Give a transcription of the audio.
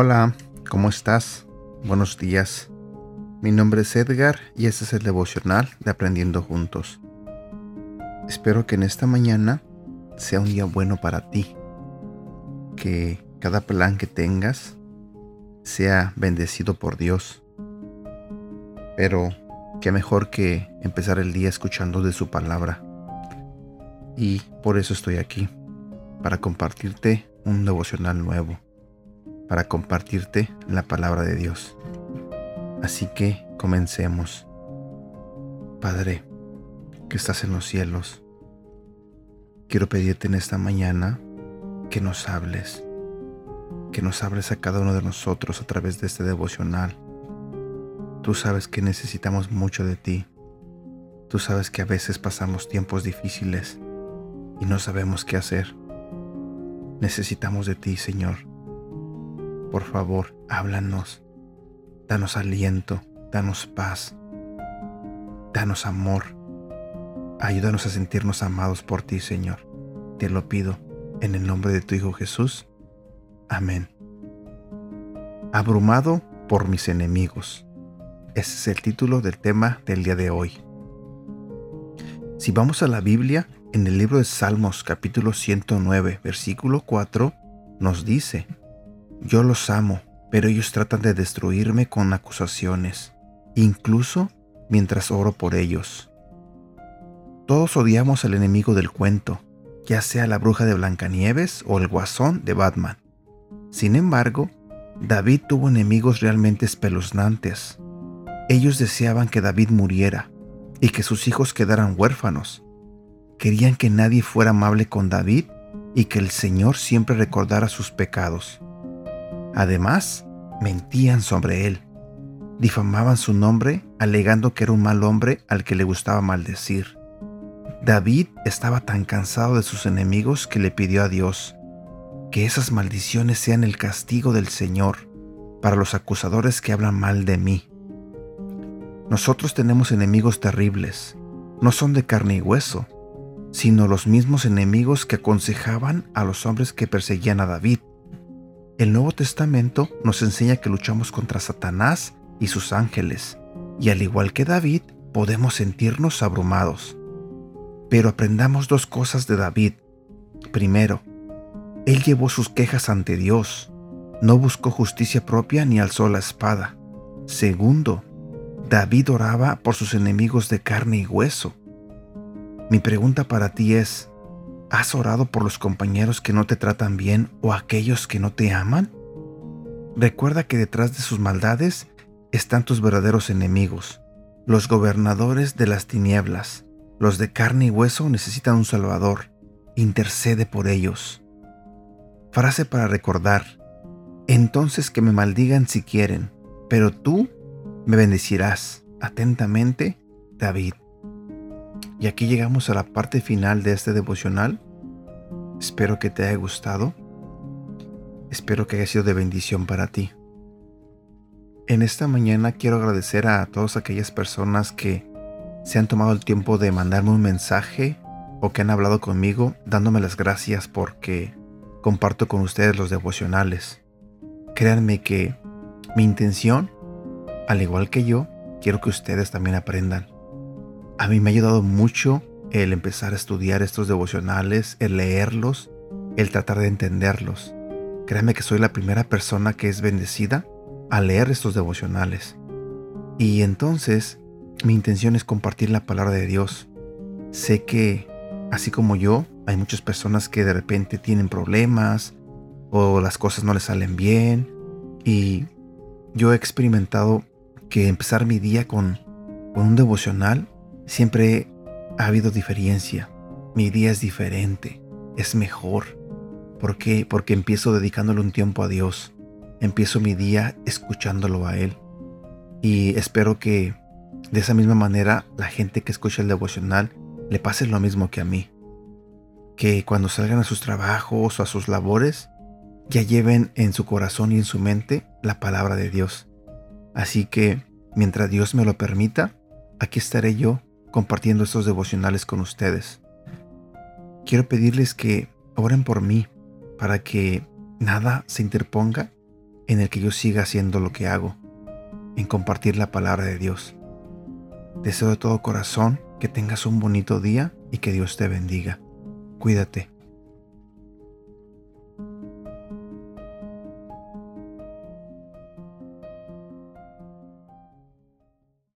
Hola, ¿cómo estás? Buenos días. Mi nombre es Edgar y este es el devocional de Aprendiendo Juntos. Espero que en esta mañana sea un día bueno para ti, que cada plan que tengas sea bendecido por Dios. Pero qué mejor que empezar el día escuchando de su palabra. Y por eso estoy aquí, para compartirte un devocional nuevo, para compartirte la palabra de Dios. Así que comencemos. Padre, que estás en los cielos, quiero pedirte en esta mañana que nos hables, que nos hables a cada uno de nosotros a través de este devocional. Tú sabes que necesitamos mucho de ti. Tú sabes que a veces pasamos tiempos difíciles y no sabemos qué hacer. Necesitamos de ti, Señor. Por favor, háblanos Danos aliento, danos paz, danos amor. Ayúdanos a sentirnos amados por ti, Señor. Te lo pido en el nombre de tu Hijo Jesús. Amén. Abrumado por mis enemigos. Ese es el título del tema del día de hoy. Si vamos a la Biblia, en el libro de Salmos capítulo 109, versículo 4, nos dice, Yo los amo pero ellos tratan de destruirme con acusaciones, incluso mientras oro por ellos. Todos odiamos al enemigo del cuento, ya sea la bruja de Blancanieves o el guasón de Batman. Sin embargo, David tuvo enemigos realmente espeluznantes. Ellos deseaban que David muriera y que sus hijos quedaran huérfanos. Querían que nadie fuera amable con David y que el Señor siempre recordara sus pecados. Además, mentían sobre él. Difamaban su nombre alegando que era un mal hombre al que le gustaba maldecir. David estaba tan cansado de sus enemigos que le pidió a Dios que esas maldiciones sean el castigo del Señor para los acusadores que hablan mal de mí. Nosotros tenemos enemigos terribles, no son de carne y hueso, sino los mismos enemigos que aconsejaban a los hombres que perseguían a David. El Nuevo Testamento nos enseña que luchamos contra Satanás y sus ángeles, y al igual que David, podemos sentirnos abrumados. Pero aprendamos dos cosas de David. Primero, él llevó sus quejas ante Dios, no buscó justicia propia ni alzó la espada. Segundo, David oraba por sus enemigos de carne y hueso. Mi pregunta para ti es, ¿Has orado por los compañeros que no te tratan bien o aquellos que no te aman? Recuerda que detrás de sus maldades están tus verdaderos enemigos, los gobernadores de las tinieblas. Los de carne y hueso necesitan un Salvador. Intercede por ellos. Frase para recordar. Entonces que me maldigan si quieren, pero tú me bendecirás. Atentamente, David. Y aquí llegamos a la parte final de este devocional. Espero que te haya gustado. Espero que haya sido de bendición para ti. En esta mañana quiero agradecer a todas aquellas personas que se han tomado el tiempo de mandarme un mensaje o que han hablado conmigo dándome las gracias porque comparto con ustedes los devocionales. Créanme que mi intención, al igual que yo, quiero que ustedes también aprendan. A mí me ha ayudado mucho el empezar a estudiar estos devocionales, el leerlos, el tratar de entenderlos. Créanme que soy la primera persona que es bendecida al leer estos devocionales. Y entonces mi intención es compartir la palabra de Dios. Sé que, así como yo, hay muchas personas que de repente tienen problemas o las cosas no les salen bien. Y yo he experimentado que empezar mi día con, con un devocional Siempre ha habido diferencia. Mi día es diferente, es mejor. ¿Por qué? Porque empiezo dedicándole un tiempo a Dios. Empiezo mi día escuchándolo a Él. Y espero que de esa misma manera la gente que escucha el devocional le pase lo mismo que a mí. Que cuando salgan a sus trabajos o a sus labores, ya lleven en su corazón y en su mente la palabra de Dios. Así que, mientras Dios me lo permita, aquí estaré yo compartiendo estos devocionales con ustedes. Quiero pedirles que oren por mí para que nada se interponga en el que yo siga haciendo lo que hago, en compartir la palabra de Dios. Deseo de todo corazón que tengas un bonito día y que Dios te bendiga. Cuídate.